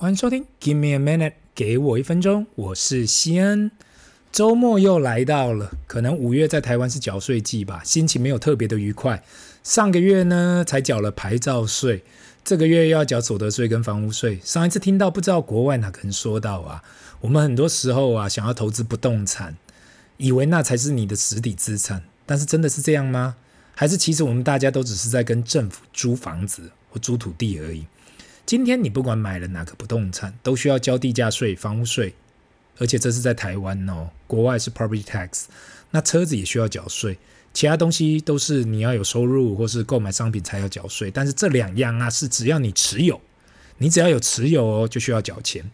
欢迎收听，Give me a minute，给我一分钟，我是西恩。周末又来到了，可能五月在台湾是缴税季吧，心情没有特别的愉快。上个月呢才缴了牌照税，这个月又要缴所得税跟房屋税。上一次听到不知道国外哪个人说到啊，我们很多时候啊想要投资不动产，以为那才是你的实体资产，但是真的是这样吗？还是其实我们大家都只是在跟政府租房子或租土地而已？今天你不管买了哪个不动产，都需要交地价税、房屋税，而且这是在台湾哦，国外是 property tax。那车子也需要缴税，其他东西都是你要有收入或是购买商品才要缴税。但是这两样啊，是只要你持有，你只要有持有哦，就需要缴钱。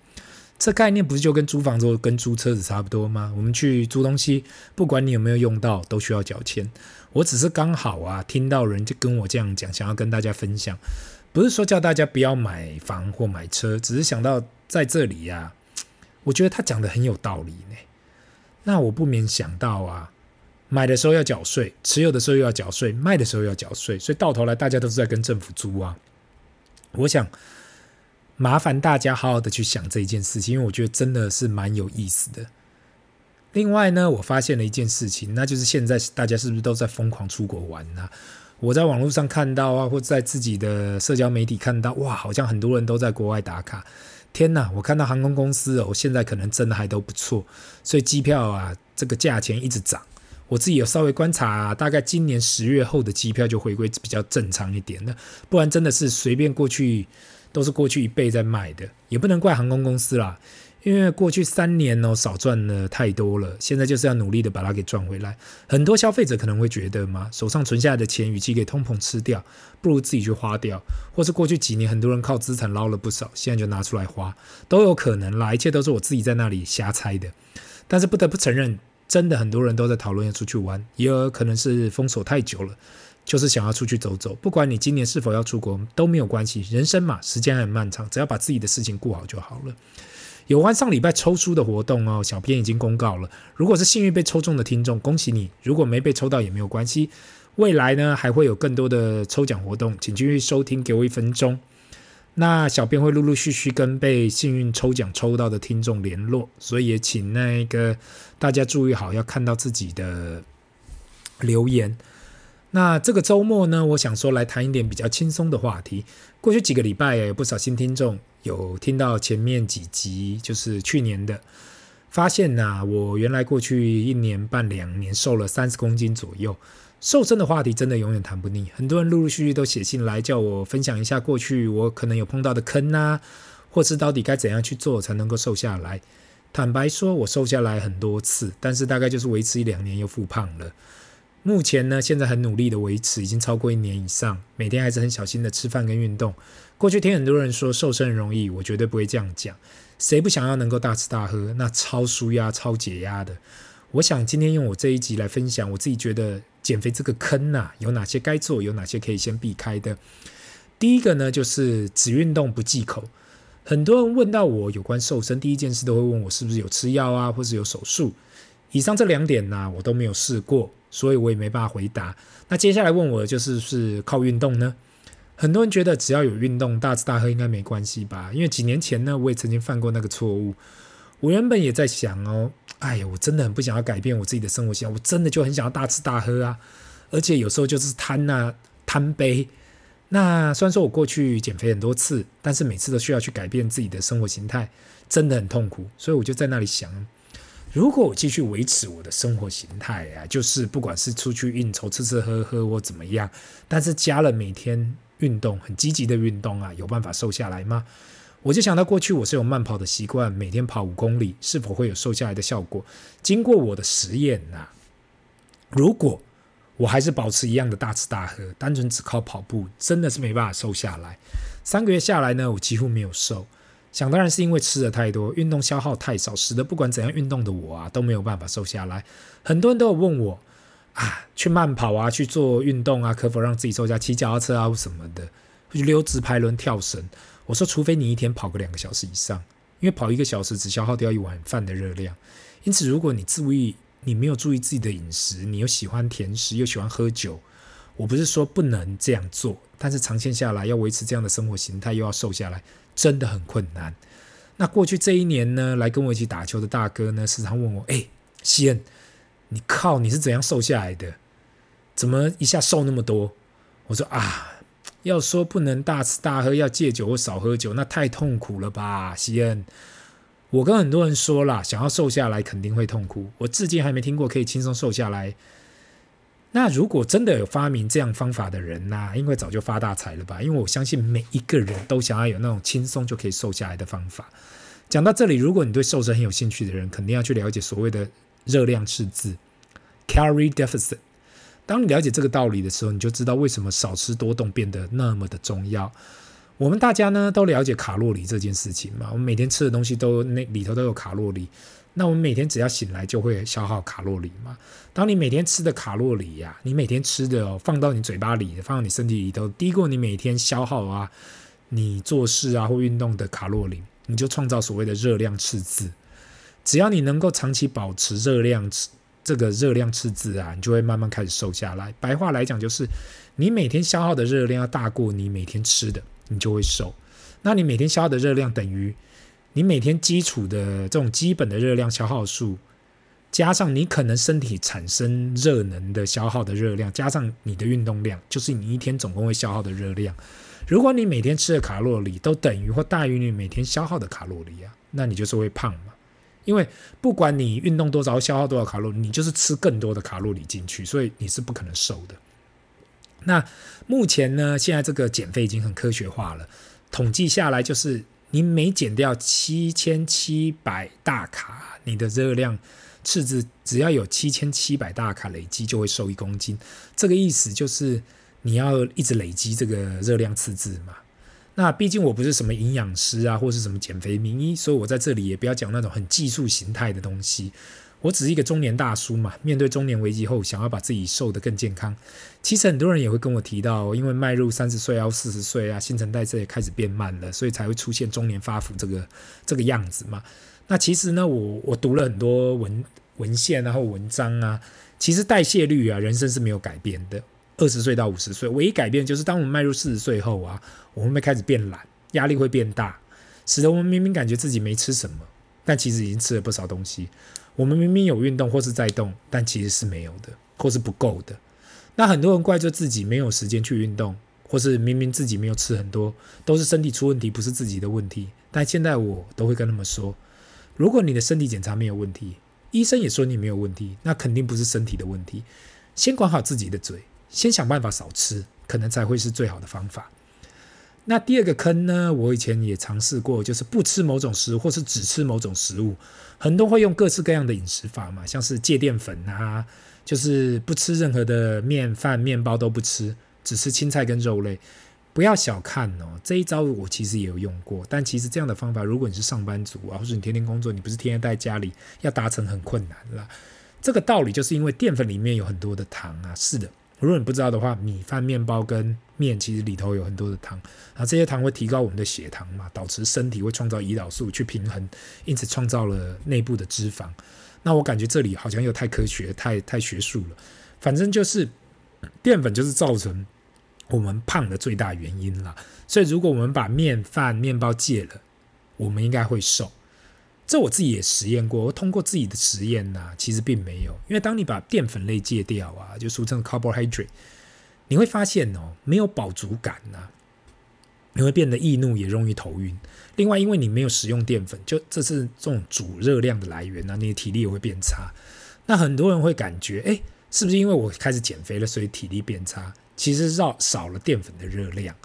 这概念不是就跟租房子跟租车子差不多吗？我们去租东西，不管你有没有用到，都需要缴钱。我只是刚好啊，听到人就跟我这样讲，想要跟大家分享。不是说叫大家不要买房或买车，只是想到在这里呀、我觉得他讲的很有道理呢。那我不免想到啊，买的时候要缴税，持有的时候又要缴税，卖的时候要缴税，所以到头来大家都是在跟政府租啊。我想麻烦大家好好的去想这一件事情，因为我觉得真的是蛮有意思的。另外呢，我发现了一件事情，那就是现在大家是不是都在疯狂出国玩呢、我在网络上看到啊，或在自己的社交媒体看到，哇，好像很多人都在国外打卡。天哪，我看到航空公司哦，现在可能真的还都不错，所以机票啊，这个价钱一直涨。我自己有稍微观察，大概今年十月后的机票就回归比较正常一点了，不然真的是随便过去都是过去一倍在卖的，也不能怪航空公司啦。因为过去三年哦，少赚了太多了，现在就是要努力的把它给赚回来。很多消费者可能会觉得嘛，手上存下来的钱，与其给通膨吃掉，不如自己去花掉，或是过去几年很多人靠资产捞了不少，现在就拿出来花，都有可能啦。一切都是我自己在那里瞎猜的。但是不得不承认，真的很多人都在讨论要出去玩，也有可能是封锁太久了，就是想要出去走走。不管你今年是否要出国都没有关系，人生嘛，时间很漫长，只要把自己的事情顾好就好了。有关上礼拜抽书的活动哦，小编已经公告了。如果是幸运被抽中的听众，恭喜你；如果没被抽到也没有关系。未来呢，还会有更多的抽奖活动，请继续收听。给我一分钟。那小编会陆陆续续跟被幸运抽奖抽到的听众联络，所以也请那个大家注意好，要看到自己的留言。那这个周末呢，我想说来谈一点比较轻松的话题。过去几个礼拜，有不少新听众有听到前面几集，就是去年的，发现呐、我原来过去一年半两年瘦了三十公斤左右。瘦身的话题真的永远谈不腻，很多人陆陆续续都写信来叫我分享一下过去我可能有碰到的坑啊，或是到底该怎样去做才能够瘦下来。坦白说，我瘦下来很多次，但是大概就是维持一两年又复胖了。目前呢，现在很努力的维持，已经超过一年以上，每天还是很小心的吃饭跟运动。过去听很多人说瘦身很容易，我绝对不会这样讲。谁不想要能够大吃大喝？那超舒压、超解压的。我想今天用我这一集来分享，我自己觉得减肥这个坑呐、啊，有哪些该做，有哪些可以先避开的。第一个呢，就是只运动不忌口。很多人问到我有关瘦身，第一件事都会问我是不是有吃药啊，或是有手术。以上这两点呢、我都没有试过。所以我也没办法回答。那接下来问我的就是是靠运动呢？很多人觉得只要有运动，大吃大喝应该没关系吧？因为几年前呢，我也曾经犯过那个错误。我原本也在想哦，哎呀，我真的很不想要改变我自己的生活习惯，我真的就很想要大吃大喝啊！而且有时候就是贪啊贪杯。那虽然说我过去减肥很多次，但是每次都需要去改变自己的生活形态，真的很痛苦。所以我就在那里想。如果我继续维持我的生活形态啊，就是不管是出去应酬、吃吃喝喝或怎么样，但是加了每天运动，很积极的运动啊，有办法瘦下来吗？我就想到过去我是有慢跑的习惯，每天跑五公里，是否会有瘦下来的效果？经过我的实验啊，如果我还是保持一样的大吃大喝，单纯只靠跑步，真的是没办法瘦下来。三个月下来呢，我几乎没有瘦。想当然是因为吃的太多，运动消耗太少，使得不管怎样运动的我啊都没有办法瘦下来。很多人都有问我啊，去慢跑啊，去做运动啊，可否让自己瘦下？骑脚踏车啊什么的，去溜直排轮、跳绳。我说，除非你一天跑个两个小时以上，因为跑一个小时只消耗掉一碗饭的热量。因此，如果你注意，你没有注意自己的饮食，你又喜欢甜食，又喜欢喝酒。我不是说不能这样做，但是长线下来要维持这样的生活形态，又要瘦下来，真的很困难。那过去这一年呢，来跟我一起打球的大哥呢，时常问我：“哎，西恩，你靠，你是怎样瘦下来的？怎么一下瘦那么多？”我说：“啊，要说不能大吃大喝，要戒酒或少喝酒，那太痛苦了吧，西恩。我跟很多人说了，想要瘦下来肯定会痛苦。我至今还没听过可以轻松瘦下来。那如果真的有发明这样方法的人呐、啊，应该早就发大财了吧？因为我相信每一个人都想要有那种轻松就可以瘦下来的方法。讲到这里，如果你对瘦身很有兴趣的人，肯定要去了解所谓的热量赤字 （calorie deficit）。当你了解这个道理的时候，你就知道为什么少吃多动变得那么的重要。我们大家呢都了解卡路里这件事情嘛，我们每天吃的东西都那里头都有卡路里。那我们每天只要醒来就会消耗卡路里嘛。当你每天吃的卡路里呀、你每天吃的哦，放到你嘴巴里，放到你身体里头，低过你每天消耗啊，你做事啊或运动的卡路里，你就创造所谓的热量赤字。只要你能够长期保持热量这个热量赤字啊，你就会慢慢开始瘦下来。白话来讲就是，你每天消耗的热量要大过你每天吃的，你就会瘦。那你每天消耗的热量等于你每天基础的这种基本的热量消耗数，加上你可能身体产生热能的消耗的热量，加上你的运动量，就是你一天总共会消耗的热量。如果你每天吃的卡路里都等于或大于你每天消耗的卡路里啊，那你就是会胖嘛。因为不管你运动多少，消耗多少卡路里，你就是吃更多的卡路里进去，所以你是不可能瘦的。那目前呢，现在这个减肥已经很科学化了，统计下来就是你每减掉七千七百大卡，你的热量赤字只要有七千七百大卡累积，就会瘦一公斤。这个意思就是你要一直累积这个热量赤字嘛。那毕竟我不是什么营养师啊，或是什么减肥名医，所以我在这里也不要讲那种很技术形态的东西。我只是一个中年大叔嘛，面对中年危机后，想要把自己瘦得更健康。其实很多人也会跟我提到，因为迈入三十岁要、四十岁啊，新陈代谢也开始变慢了，所以才会出现中年发福这个这个样子嘛。那其实呢，我我读了很多文文献啊，然后文章啊，其实代谢率啊，人生是没有改变的。二十岁到五十岁，唯一改变就是当我们迈入四十岁后啊，我们会开始变懒，压力会变大，使得我们明明感觉自己没吃什么，但其实已经吃了不少东西。我们明明有运动或是在动，但其实是没有的，或是不够的。那很多人怪罪自己没有时间去运动，或是明明自己没有吃很多，都是身体出问题，不是自己的问题。但现在我都会跟他们说，如果你的身体检查没有问题，医生也说你没有问题，那肯定不是身体的问题。先管好自己的嘴。先想办法少吃，可能才会是最好的方法。那第二个坑呢？我以前也尝试过，就是不吃某种食物，或是只吃某种食物。很多会用各式各样的饮食法嘛，像是戒淀粉啊，就是不吃任何的面饭、面包都不吃，只吃青菜跟肉类。不要小看哦，这一招我其实也有用过。但其实这样的方法，如果你是上班族啊，或者你天天工作，你不是天天待家里，要达成很困难啦。这个道理就是因为淀粉里面有很多的糖啊。是的。如果你不知道的话，米饭、面包跟面其实里头有很多的糖，啊，这些糖会提高我们的血糖嘛，导致身体会创造胰岛素去平衡，因此创造了内部的脂肪。那我感觉这里好像又太科学、太太学术了。反正就是淀粉就是造成我们胖的最大原因啦。所以如果我们把面饭、面包戒了，我们应该会瘦。这我自己也实验过，我通过自己的实验呐、其实并没有，因为当你把淀粉类戒掉啊，就俗称的 carbohydrate，你会发现哦，没有饱足感呐、你会变得易怒，也容易头晕。另外，因为你没有食用淀粉，就这是这种主热量的来源啊，你的体力也会变差。那很多人会感觉，哎，是不是因为我开始减肥了，所以体力变差？其实少少了淀粉的热量。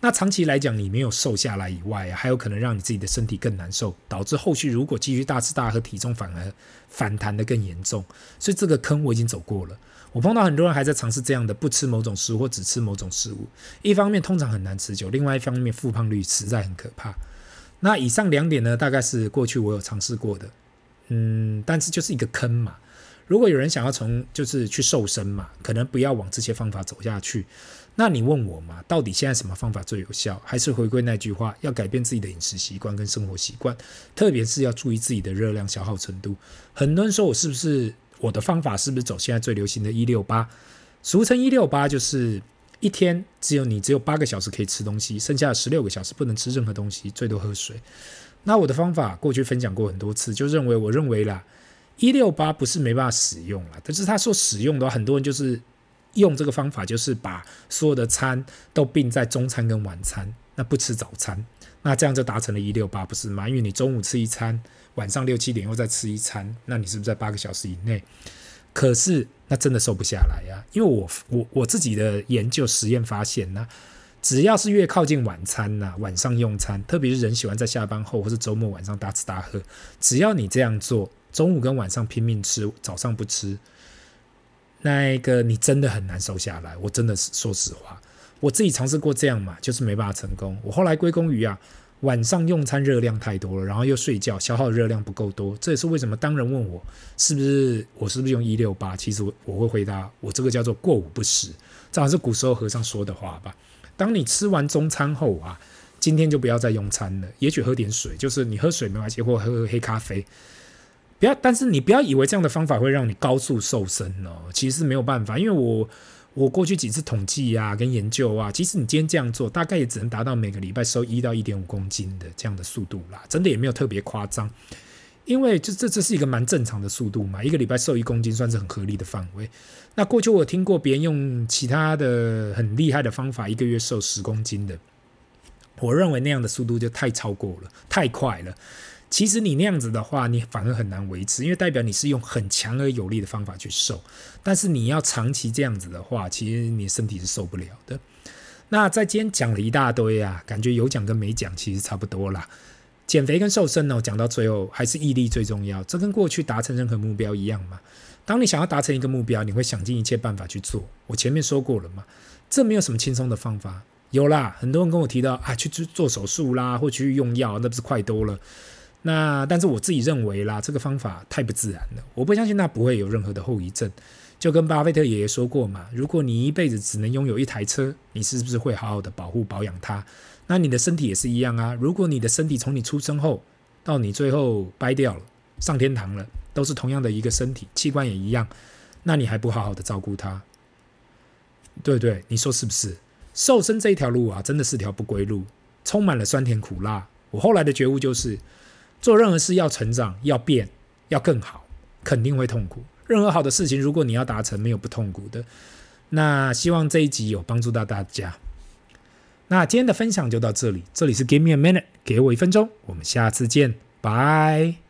那长期来讲，你没有瘦下来以外啊，还有可能让你自己的身体更难受，导致后续如果继续大吃大喝，体重反而反弹得更严重。所以这个坑我已经走过了。我碰到很多人还在尝试这样的不吃某种食物或只吃某种食物，一方面通常很难持久，另外一方面复胖率实在很可怕。那以上两点呢，大概是过去我有尝试过的，嗯，但是就是一个坑嘛。如果有人想要从就是去瘦身嘛，可能不要往这些方法走下去。那你问我嘛，到底现在什么方法最有效？还是回归那句话，要改变自己的饮食习惯跟生活习惯，特别是要注意自己的热量消耗程度。很多人说我是不是我的方法是不是走现在最流行的一六八？俗称一六八就是一天只有你只有八个小时可以吃东西，剩下十六个小时不能吃任何东西，最多喝水。那我的方法过去分享过很多次，就认为我认为啦，一六八不是没办法使用了，但是他说使用的话，很多人就是用这个方法，就是把所有的餐都并在中餐跟晚餐，那不吃早餐，那这样就达成了一六八，不是吗？因为你中午吃一餐，晚上六七点又再吃一餐，那你是不是在八个小时以内？可是那真的瘦不下来呀，因为我我我自己的研究实验发现呢，只要是越靠近晚餐呐，晚上用餐，特别是人喜欢在下班后或是周末晚上大吃大喝，只要你这样做，中午跟晚上拼命吃，早上不吃，那个你真的很难瘦下来。我真的是说实话，我自己尝试过这样嘛，就是没办法成功。我后来归功于啊。晚上用餐热量太多了，然后又睡觉，消耗热量不够多。这也是为什么当人问我是不是我是不是用一六八，其实我我会回答我这个叫做过午不食，这好像是古时候和尚说的话吧。当你吃完中餐后啊，今天就不要再用餐了，也许喝点水，就是你喝水没关系，或喝黑咖啡，不要。但是你不要以为这样的方法会让你高速瘦身哦，其实是没有办法，因为我。我过去几次统计啊，跟研究啊，其实你今天这样做，大概也只能达到每个礼拜瘦一到一点五公斤的这样的速度啦，真的也没有特别夸张，因为这这这是一个蛮正常的速度嘛，一个礼拜瘦一公斤算是很合理的范围。那过去我听过别人用其他的很厉害的方法，一个月瘦十公斤的，我认为那样的速度就太超过了，太快了。其实你那样子的话，你反而很难维持，因为代表你是用很强而有力的方法去瘦。但是你要长期这样子的话，其实你身体是受不了的。那在今天讲了一大堆啊，感觉有讲跟没讲其实差不多啦。减肥跟瘦身呢，讲到最后还是毅力最重要。这跟过去达成任何目标一样嘛。当你想要达成一个目标，你会想尽一切办法去做。我前面说过了嘛，这没有什么轻松的方法。有啦，很多人跟我提到啊，去做做手术啦，或去用药，那不是快多了。那但是我自己认为啦，这个方法太不自然了，我不相信那不会有任何的后遗症。就跟巴菲特爷爷说过嘛，如果你一辈子只能拥有一台车，你是不是会好好的保护保养它？那你的身体也是一样啊。如果你的身体从你出生后到你最后掰掉了，上天堂了，都是同样的一个身体，器官也一样，那你还不好好的照顾它？对不对？你说是不是？瘦身这一条路啊，真的是条不归路，充满了酸甜苦辣。我后来的觉悟就是。做任何事要成长、要变、要更好，肯定会痛苦。任何好的事情，如果你要达成，没有不痛苦的。那希望这一集有帮助到大家。那今天的分享就到这里，这里是 Give me a minute，给我一分钟，我们下次见，拜。